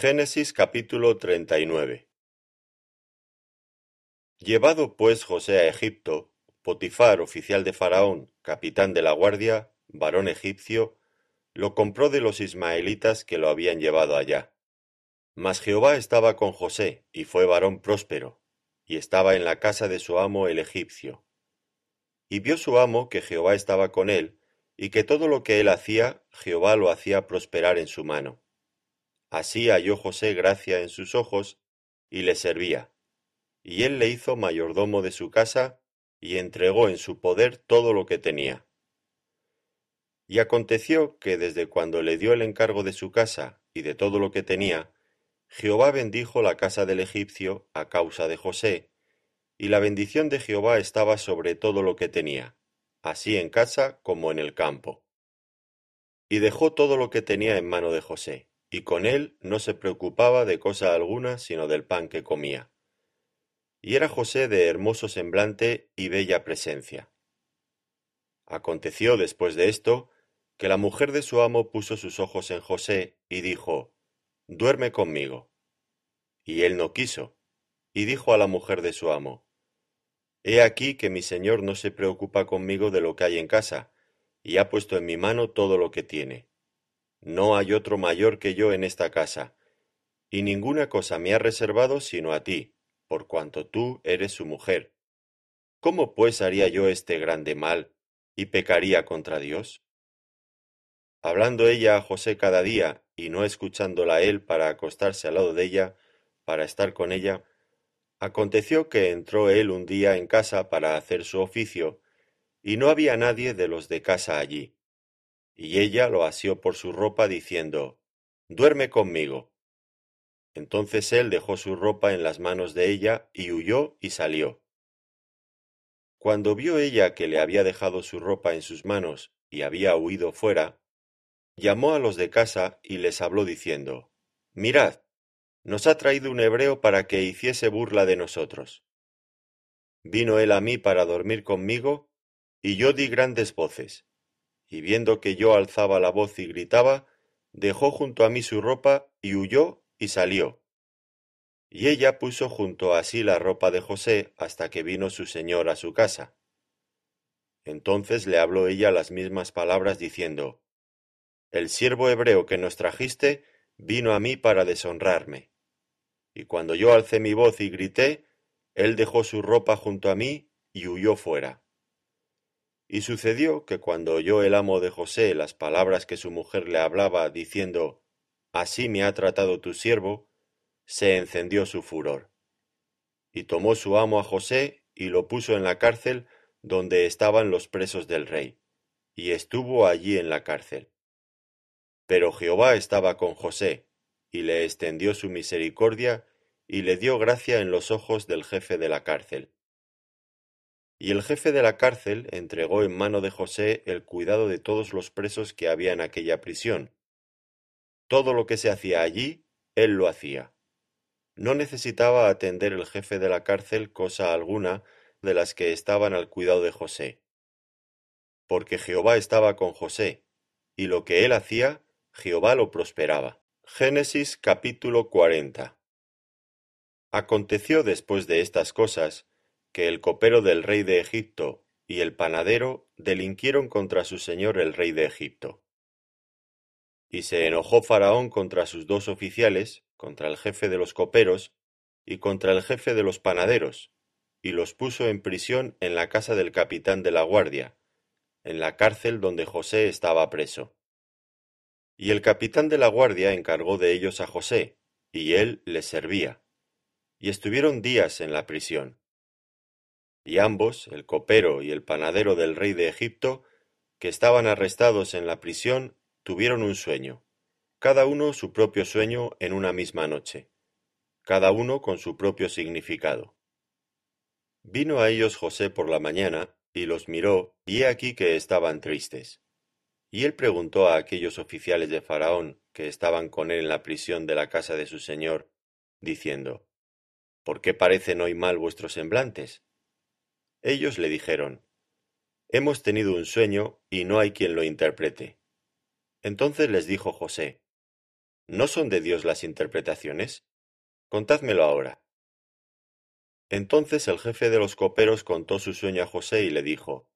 Génesis capítulo 39 Llevado pues José a Egipto, Potifar, oficial de Faraón, capitán de la guardia, varón egipcio, lo compró de los ismaelitas que lo habían llevado allá. Mas Jehová estaba con José, y fue varón próspero, y estaba en la casa de su amo el egipcio. Y vio su amo que Jehová estaba con él, y que todo lo que él hacía, Jehová lo hacía prosperar en su mano. Así halló José gracia en sus ojos, y le servía. Y él le hizo mayordomo de su casa, y entregó en su poder todo lo que tenía. Y aconteció que desde cuando le dio el encargo de su casa y de todo lo que tenía, Jehová bendijo la casa del egipcio a causa de José, y la bendición de Jehová estaba sobre todo lo que tenía, así en casa como en el campo. Y dejó todo lo que tenía en mano de José y con él no se preocupaba de cosa alguna sino del pan que comía. Y era José de hermoso semblante y bella presencia. Aconteció después de esto, que la mujer de su amo puso sus ojos en José y dijo, Duerme conmigo. Y él no quiso, y dijo a la mujer de su amo, He aquí que mi señor no se preocupa conmigo de lo que hay en casa, y ha puesto en mi mano todo lo que tiene no hay otro mayor que yo en esta casa, y ninguna cosa me ha reservado sino a ti, por cuanto tú eres su mujer. ¿Cómo pues haría yo este grande mal y pecaría contra Dios? Hablando ella a José cada día y no escuchándola él para acostarse al lado de ella, para estar con ella, aconteció que entró él un día en casa para hacer su oficio, y no había nadie de los de casa allí. Y ella lo asió por su ropa, diciendo, Duerme conmigo. Entonces él dejó su ropa en las manos de ella, y huyó y salió. Cuando vio ella que le había dejado su ropa en sus manos y había huido fuera, llamó a los de casa y les habló diciendo, Mirad, nos ha traído un hebreo para que hiciese burla de nosotros. Vino él a mí para dormir conmigo, y yo di grandes voces y viendo que yo alzaba la voz y gritaba, dejó junto a mí su ropa y huyó y salió. Y ella puso junto a sí la ropa de José hasta que vino su señor a su casa. Entonces le habló ella las mismas palabras diciendo, El siervo hebreo que nos trajiste vino a mí para deshonrarme. Y cuando yo alcé mi voz y grité, él dejó su ropa junto a mí y huyó fuera. Y sucedió que cuando oyó el amo de José las palabras que su mujer le hablaba, diciendo, Así me ha tratado tu siervo, se encendió su furor. Y tomó su amo a José y lo puso en la cárcel donde estaban los presos del rey, y estuvo allí en la cárcel. Pero Jehová estaba con José, y le extendió su misericordia, y le dio gracia en los ojos del jefe de la cárcel y el jefe de la cárcel entregó en mano de José el cuidado de todos los presos que había en aquella prisión. Todo lo que se hacía allí, él lo hacía. No necesitaba atender el jefe de la cárcel cosa alguna de las que estaban al cuidado de José. Porque Jehová estaba con José, y lo que él hacía, Jehová lo prosperaba. Génesis capítulo 40 Aconteció después de estas cosas, que el copero del rey de Egipto y el panadero delinquieron contra su señor el rey de Egipto. Y se enojó Faraón contra sus dos oficiales, contra el jefe de los coperos y contra el jefe de los panaderos, y los puso en prisión en la casa del capitán de la guardia, en la cárcel donde José estaba preso. Y el capitán de la guardia encargó de ellos a José, y él les servía. Y estuvieron días en la prisión. Y ambos, el copero y el panadero del rey de Egipto, que estaban arrestados en la prisión, tuvieron un sueño, cada uno su propio sueño en una misma noche, cada uno con su propio significado. Vino a ellos José por la mañana, y los miró, y he aquí que estaban tristes. Y él preguntó a aquellos oficiales de Faraón que estaban con él en la prisión de la casa de su señor, diciendo, ¿Por qué parecen hoy mal vuestros semblantes? Ellos le dijeron, Hemos tenido un sueño y no hay quien lo interprete. Entonces les dijo José, ¿No son de Dios las interpretaciones? Contádmelo ahora. Entonces el jefe de los coperos contó su sueño a José y le dijo,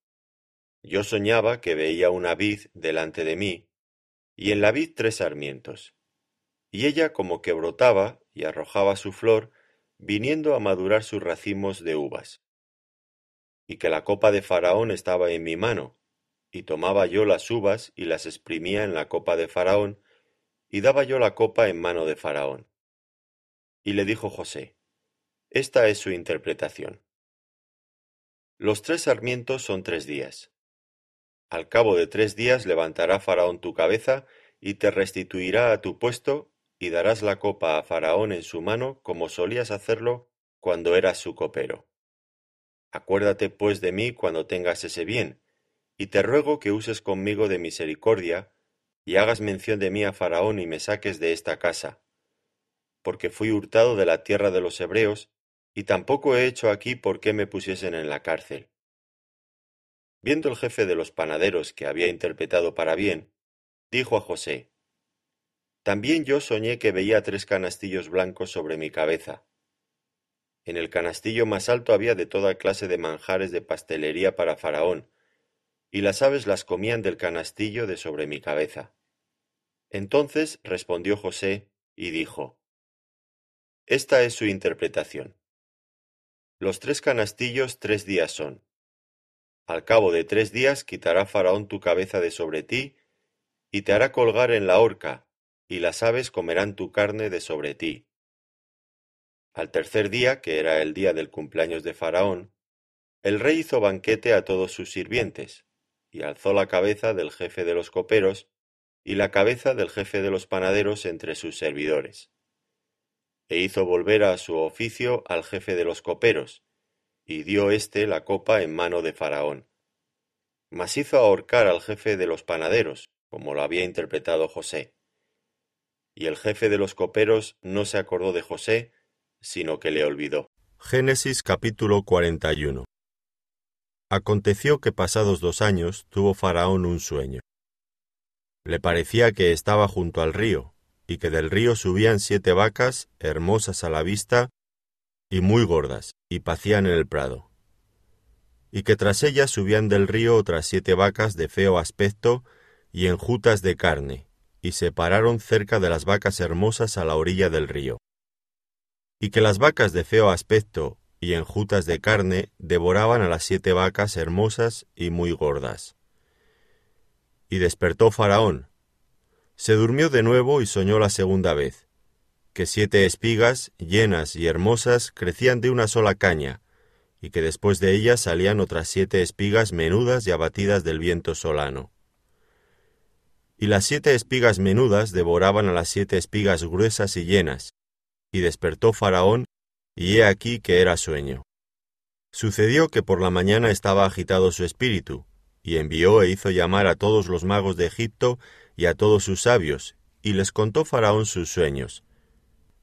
Yo soñaba que veía una vid delante de mí, y en la vid tres sarmientos, y ella como que brotaba y arrojaba su flor, viniendo a madurar sus racimos de uvas. Y que la copa de Faraón estaba en mi mano, y tomaba yo las uvas y las exprimía en la copa de Faraón, y daba yo la copa en mano de Faraón. Y le dijo José, Esta es su interpretación. Los tres sarmientos son tres días. Al cabo de tres días levantará Faraón tu cabeza y te restituirá a tu puesto y darás la copa a Faraón en su mano como solías hacerlo cuando eras su copero. Acuérdate pues de mí cuando tengas ese bien, y te ruego que uses conmigo de misericordia, y hagas mención de mí a Faraón y me saques de esta casa, porque fui hurtado de la tierra de los hebreos, y tampoco he hecho aquí por qué me pusiesen en la cárcel. Viendo el jefe de los panaderos que había interpretado para bien, dijo a José, También yo soñé que veía tres canastillos blancos sobre mi cabeza. En el canastillo más alto había de toda clase de manjares de pastelería para Faraón, y las aves las comían del canastillo de sobre mi cabeza. Entonces respondió José y dijo, Esta es su interpretación. Los tres canastillos tres días son. Al cabo de tres días quitará Faraón tu cabeza de sobre ti, y te hará colgar en la horca, y las aves comerán tu carne de sobre ti. Al tercer día, que era el día del cumpleaños de Faraón, el rey hizo banquete a todos sus sirvientes, y alzó la cabeza del jefe de los coperos y la cabeza del jefe de los panaderos entre sus servidores. E hizo volver a su oficio al jefe de los coperos, y dio éste la copa en mano de Faraón. Mas hizo ahorcar al jefe de los panaderos, como lo había interpretado José. Y el jefe de los coperos no se acordó de José, sino que le olvidó. Génesis capítulo 41 Aconteció que pasados dos años tuvo Faraón un sueño. Le parecía que estaba junto al río, y que del río subían siete vacas, hermosas a la vista, y muy gordas, y pacían en el prado. Y que tras ellas subían del río otras siete vacas de feo aspecto y enjutas de carne, y se pararon cerca de las vacas hermosas a la orilla del río. Y que las vacas de feo aspecto y enjutas de carne devoraban a las siete vacas hermosas y muy gordas. Y despertó Faraón. Se durmió de nuevo y soñó la segunda vez, que siete espigas, llenas y hermosas, crecían de una sola caña, y que después de ellas salían otras siete espigas menudas y abatidas del viento solano. Y las siete espigas menudas devoraban a las siete espigas gruesas y llenas, y despertó Faraón y he aquí que era sueño. Sucedió que por la mañana estaba agitado su espíritu, y envió e hizo llamar a todos los magos de Egipto y a todos sus sabios, y les contó Faraón sus sueños.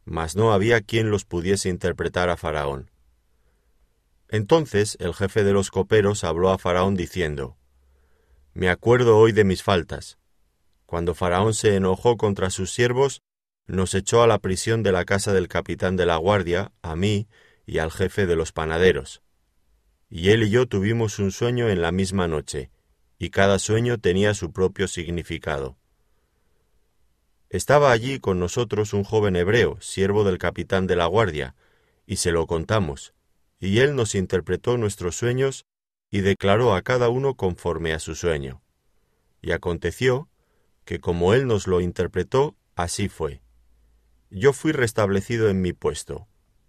Mas no había quien los pudiese interpretar a Faraón. Entonces el jefe de los coperos habló a Faraón diciendo, Me acuerdo hoy de mis faltas. Cuando Faraón se enojó contra sus siervos, nos echó a la prisión de la casa del capitán de la guardia, a mí y al jefe de los panaderos. Y él y yo tuvimos un sueño en la misma noche, y cada sueño tenía su propio significado. Estaba allí con nosotros un joven hebreo, siervo del capitán de la guardia, y se lo contamos, y él nos interpretó nuestros sueños y declaró a cada uno conforme a su sueño. Y aconteció que como él nos lo interpretó, así fue yo fui restablecido en mi puesto,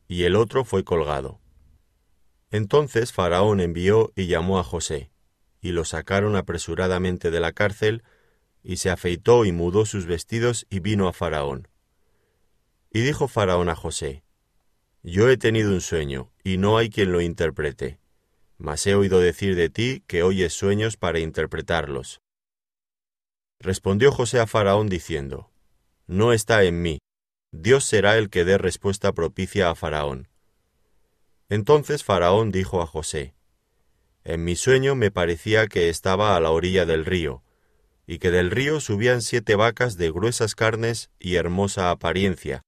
y el otro fue colgado. Entonces Faraón envió y llamó a José, y lo sacaron apresuradamente de la cárcel, y se afeitó y mudó sus vestidos y vino a Faraón. Y dijo Faraón a José, Yo he tenido un sueño, y no hay quien lo interprete, mas he oído decir de ti que oyes sueños para interpretarlos. Respondió José a Faraón diciendo, No está en mí, Dios será el que dé respuesta propicia a Faraón. Entonces Faraón dijo a José, En mi sueño me parecía que estaba a la orilla del río, y que del río subían siete vacas de gruesas carnes y hermosa apariencia,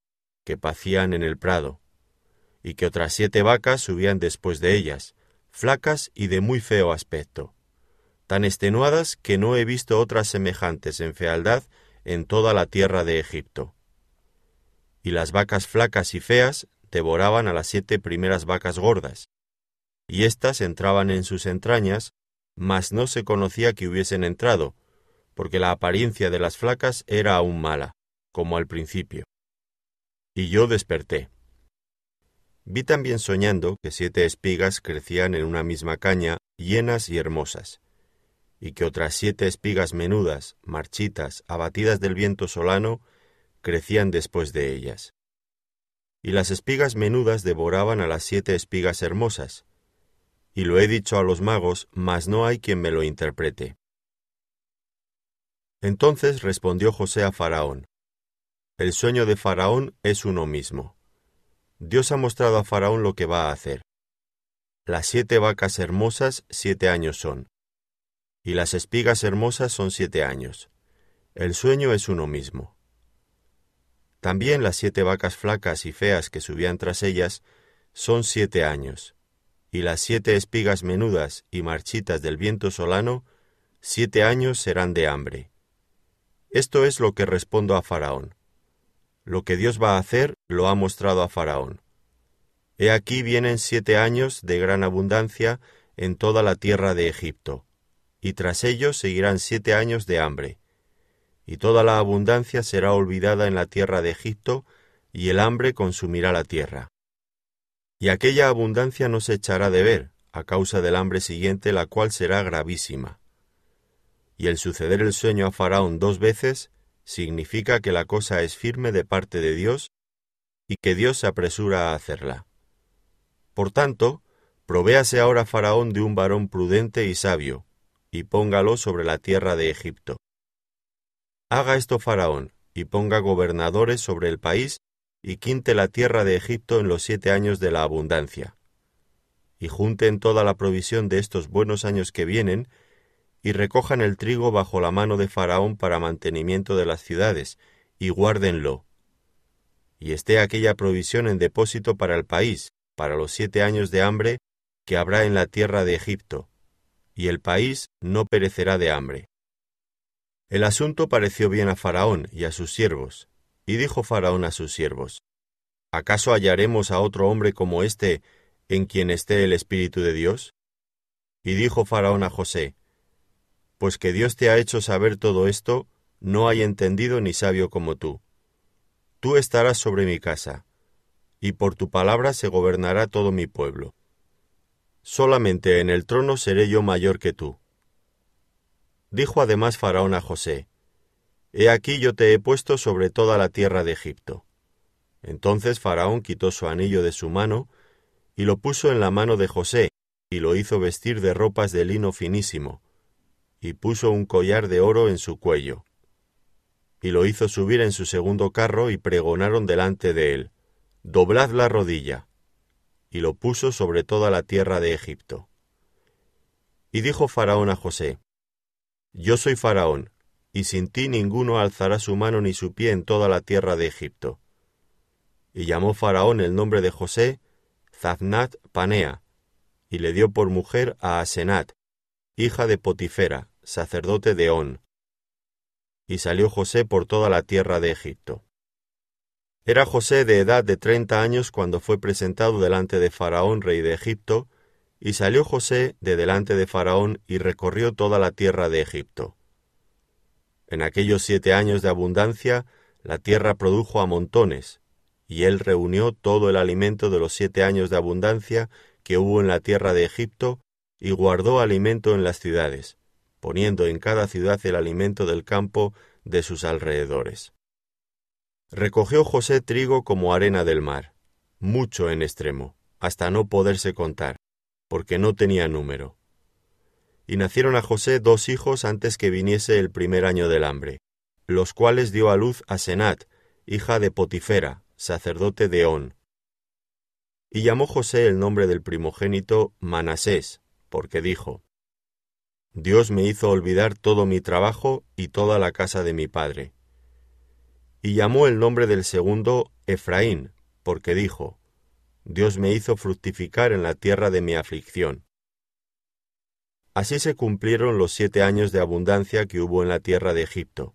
que pacían en el prado, y que otras siete vacas subían después de ellas, flacas y de muy feo aspecto, tan extenuadas que no he visto otras semejantes en fealdad en toda la tierra de Egipto. Y las vacas flacas y feas devoraban a las siete primeras vacas gordas, y éstas entraban en sus entrañas, mas no se conocía que hubiesen entrado, porque la apariencia de las flacas era aún mala, como al principio. Y yo desperté. Vi también soñando que siete espigas crecían en una misma caña, llenas y hermosas, y que otras siete espigas menudas, marchitas, abatidas del viento solano, crecían después de ellas. Y las espigas menudas devoraban a las siete espigas hermosas. Y lo he dicho a los magos, mas no hay quien me lo interprete. Entonces respondió José a Faraón, El sueño de Faraón es uno mismo. Dios ha mostrado a Faraón lo que va a hacer. Las siete vacas hermosas siete años son, y las espigas hermosas son siete años. El sueño es uno mismo. También las siete vacas flacas y feas que subían tras ellas son siete años, y las siete espigas menudas y marchitas del viento solano, siete años serán de hambre esto es lo que respondo a Faraón. Lo que Dios va a hacer lo ha mostrado a Faraón. He aquí vienen siete años de gran abundancia en toda la tierra de Egipto, y tras ellos seguirán siete años de hambre. Y toda la abundancia será olvidada en la tierra de Egipto, y el hambre consumirá la tierra. Y aquella abundancia no se echará de ver, a causa del hambre siguiente, la cual será gravísima y el suceder el sueño a Faraón dos veces significa que la cosa es firme de parte de Dios y que Dios se apresura a hacerla. Por tanto, provéase ahora Faraón de un varón prudente y sabio, y póngalo sobre la tierra de Egipto. Haga esto Faraón, y ponga gobernadores sobre el país, y quinte la tierra de Egipto en los siete años de la abundancia. Y junten toda la provisión de estos buenos años que vienen, y recojan el trigo bajo la mano de Faraón para mantenimiento de las ciudades, y guárdenlo. Y esté aquella provisión en depósito para el país, para los siete años de hambre que habrá en la tierra de Egipto, y el país no perecerá de hambre. El asunto pareció bien a Faraón y a sus siervos, y dijo Faraón a sus siervos, ¿acaso hallaremos a otro hombre como éste en quien esté el Espíritu de Dios? Y dijo Faraón a José, pues que Dios te ha hecho saber todo esto, no hay entendido ni sabio como tú. Tú estarás sobre mi casa, y por tu palabra se gobernará todo mi pueblo. Solamente en el trono seré yo mayor que tú. Dijo además Faraón a José, He aquí yo te he puesto sobre toda la tierra de Egipto. Entonces Faraón quitó su anillo de su mano, y lo puso en la mano de José, y lo hizo vestir de ropas de lino finísimo, y puso un collar de oro en su cuello. Y lo hizo subir en su segundo carro y pregonaron delante de él, Doblad la rodilla. Y lo puso sobre toda la tierra de Egipto. Y dijo Faraón a José, Yo soy Faraón, y sin ti ninguno alzará su mano ni su pie en toda la tierra de Egipto. Y llamó Faraón el nombre de José Zaznat Panea, y le dio por mujer a Asenat, hija de Potifera, sacerdote de On. Y salió José por toda la tierra de Egipto. Era José de edad de treinta años cuando fue presentado delante de Faraón, rey de Egipto, y salió José de delante de Faraón y recorrió toda la tierra de Egipto. En aquellos siete años de abundancia, la tierra produjo a montones, y él reunió todo el alimento de los siete años de abundancia que hubo en la tierra de Egipto, y guardó alimento en las ciudades, poniendo en cada ciudad el alimento del campo de sus alrededores. Recogió José trigo como arena del mar, mucho en extremo, hasta no poderse contar, porque no tenía número. Y nacieron a José dos hijos antes que viniese el primer año del hambre, los cuales dio a luz a Senat, hija de Potifera, sacerdote de On. Y llamó José el nombre del primogénito Manasés, porque dijo, Dios me hizo olvidar todo mi trabajo y toda la casa de mi padre. Y llamó el nombre del segundo Efraín, porque dijo, Dios me hizo fructificar en la tierra de mi aflicción. Así se cumplieron los siete años de abundancia que hubo en la tierra de Egipto,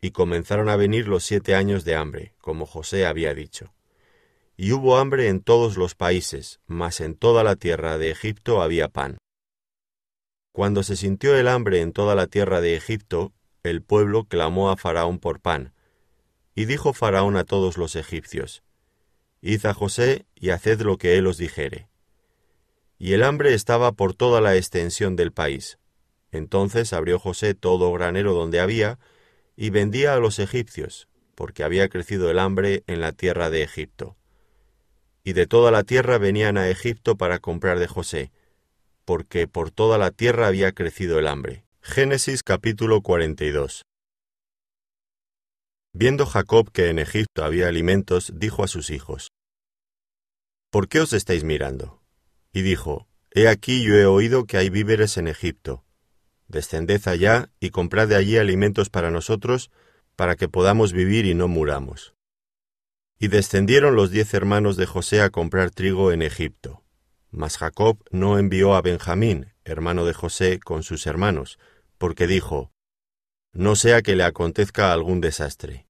y comenzaron a venir los siete años de hambre, como José había dicho. Y hubo hambre en todos los países, mas en toda la tierra de Egipto había pan. Cuando se sintió el hambre en toda la tierra de Egipto, el pueblo clamó a Faraón por pan. Y dijo Faraón a todos los egipcios, Id a José y haced lo que él os dijere. Y el hambre estaba por toda la extensión del país. Entonces abrió José todo granero donde había, y vendía a los egipcios, porque había crecido el hambre en la tierra de Egipto. Y de toda la tierra venían a Egipto para comprar de José, porque por toda la tierra había crecido el hambre. Génesis capítulo 42 Viendo Jacob que en Egipto había alimentos, dijo a sus hijos, ¿Por qué os estáis mirando? Y dijo, He aquí yo he oído que hay víveres en Egipto. Descended allá y comprad de allí alimentos para nosotros, para que podamos vivir y no muramos. Y descendieron los diez hermanos de José a comprar trigo en Egipto. Mas Jacob no envió a Benjamín, hermano de José, con sus hermanos, porque dijo, No sea que le acontezca algún desastre.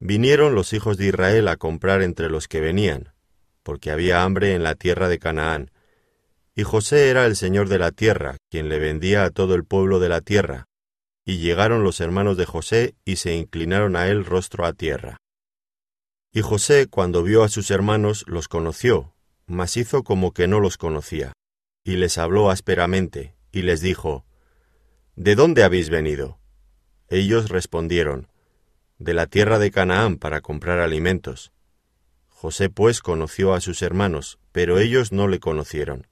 Vinieron los hijos de Israel a comprar entre los que venían, porque había hambre en la tierra de Canaán, y José era el señor de la tierra, quien le vendía a todo el pueblo de la tierra, y llegaron los hermanos de José y se inclinaron a él rostro a tierra. Y José, cuando vio a sus hermanos, los conoció, mas hizo como que no los conocía, y les habló ásperamente, y les dijo, ¿De dónde habéis venido? Ellos respondieron, de la tierra de Canaán para comprar alimentos. José pues conoció a sus hermanos, pero ellos no le conocieron.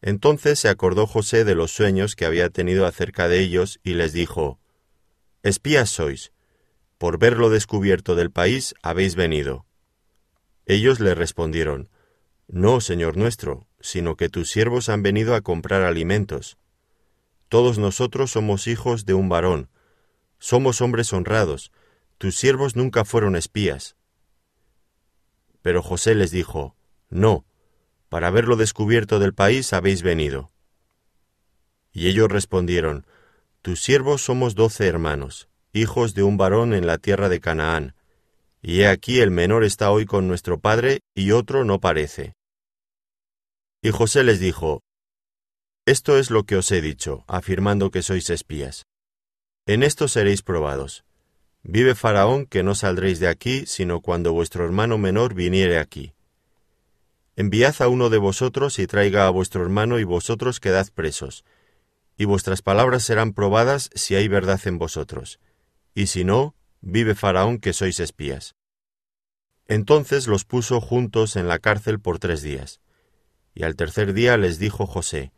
Entonces se acordó José de los sueños que había tenido acerca de ellos y les dijo, Espías sois, por ver lo descubierto del país habéis venido. Ellos le respondieron, No, Señor nuestro, sino que tus siervos han venido a comprar alimentos. Todos nosotros somos hijos de un varón, somos hombres honrados, tus siervos nunca fueron espías. Pero José les dijo, No, para haberlo descubierto del país habéis venido. Y ellos respondieron, Tus siervos somos doce hermanos, hijos de un varón en la tierra de Canaán, y he aquí el menor está hoy con nuestro padre y otro no parece. Y José les dijo, Esto es lo que os he dicho, afirmando que sois espías. En esto seréis probados. Vive Faraón que no saldréis de aquí, sino cuando vuestro hermano menor viniere aquí. Enviad a uno de vosotros y traiga a vuestro hermano y vosotros quedad presos, y vuestras palabras serán probadas si hay verdad en vosotros, y si no, vive Faraón que sois espías. Entonces los puso juntos en la cárcel por tres días, y al tercer día les dijo José,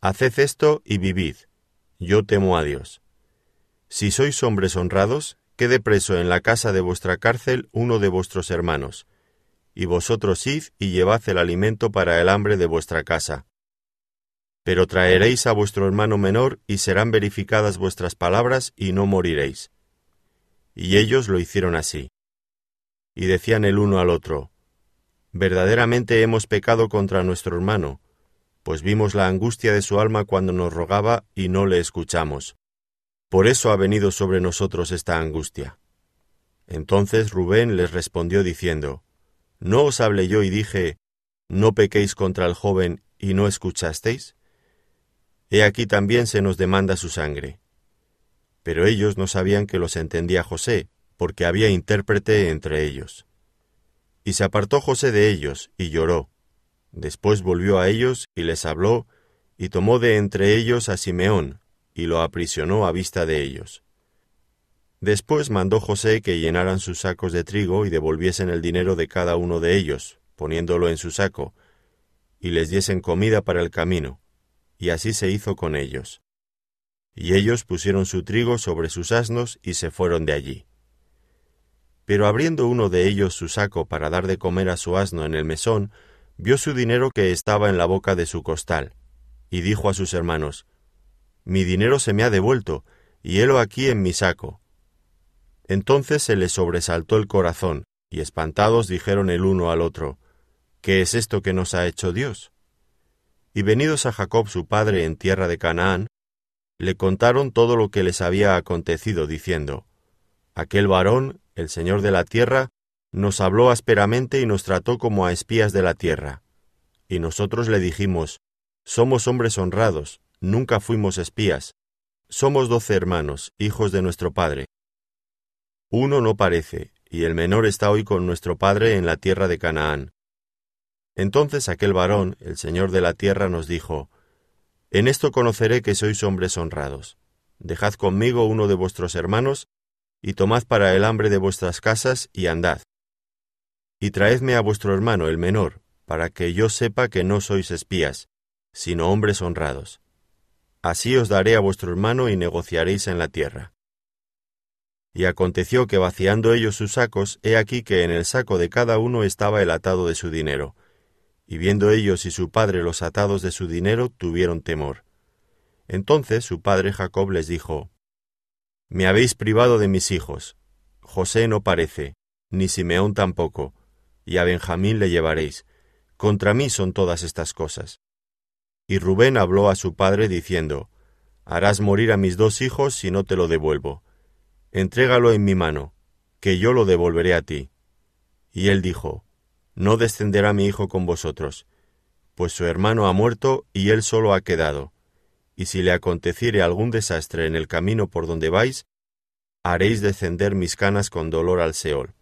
Haced esto y vivid, yo temo a Dios. Si sois hombres honrados, quede preso en la casa de vuestra cárcel uno de vuestros hermanos, y vosotros id y llevad el alimento para el hambre de vuestra casa. Pero traeréis a vuestro hermano menor y serán verificadas vuestras palabras y no moriréis. Y ellos lo hicieron así. Y decían el uno al otro, Verdaderamente hemos pecado contra nuestro hermano, pues vimos la angustia de su alma cuando nos rogaba y no le escuchamos. Por eso ha venido sobre nosotros esta angustia. Entonces Rubén les respondió diciendo, ¿No os hablé yo y dije, no pequéis contra el joven y no escuchasteis? He aquí también se nos demanda su sangre. Pero ellos no sabían que los entendía José, porque había intérprete entre ellos. Y se apartó José de ellos, y lloró. Después volvió a ellos, y les habló, y tomó de entre ellos a Simeón, y lo aprisionó a vista de ellos. Después mandó José que llenaran sus sacos de trigo y devolviesen el dinero de cada uno de ellos, poniéndolo en su saco, y les diesen comida para el camino, y así se hizo con ellos. Y ellos pusieron su trigo sobre sus asnos y se fueron de allí. Pero abriendo uno de ellos su saco para dar de comer a su asno en el mesón, vio su dinero que estaba en la boca de su costal, y dijo a sus hermanos, mi dinero se me ha devuelto, y helo aquí en mi saco. Entonces se les sobresaltó el corazón, y espantados dijeron el uno al otro, ¿Qué es esto que nos ha hecho Dios? Y venidos a Jacob su padre en tierra de Canaán, le contaron todo lo que les había acontecido, diciendo, Aquel varón, el Señor de la tierra, nos habló ásperamente y nos trató como a espías de la tierra. Y nosotros le dijimos, Somos hombres honrados, nunca fuimos espías, somos doce hermanos, hijos de nuestro Padre. Uno no parece, y el menor está hoy con nuestro Padre en la tierra de Canaán. Entonces aquel varón, el Señor de la tierra, nos dijo, En esto conoceré que sois hombres honrados. Dejad conmigo uno de vuestros hermanos, y tomad para el hambre de vuestras casas, y andad. Y traedme a vuestro hermano el menor, para que yo sepa que no sois espías, sino hombres honrados. Así os daré a vuestro hermano y negociaréis en la tierra. Y aconteció que vaciando ellos sus sacos, he aquí que en el saco de cada uno estaba el atado de su dinero. Y viendo ellos y su padre los atados de su dinero, tuvieron temor. Entonces su padre Jacob les dijo, Me habéis privado de mis hijos. José no parece, ni Simeón tampoco, y a Benjamín le llevaréis. Contra mí son todas estas cosas. Y Rubén habló a su padre diciendo, Harás morir a mis dos hijos si no te lo devuelvo entrégalo en mi mano, que yo lo devolveré a ti. Y él dijo, No descenderá mi hijo con vosotros, pues su hermano ha muerto y él solo ha quedado, y si le aconteciere algún desastre en el camino por donde vais, haréis descender mis canas con dolor al Seol.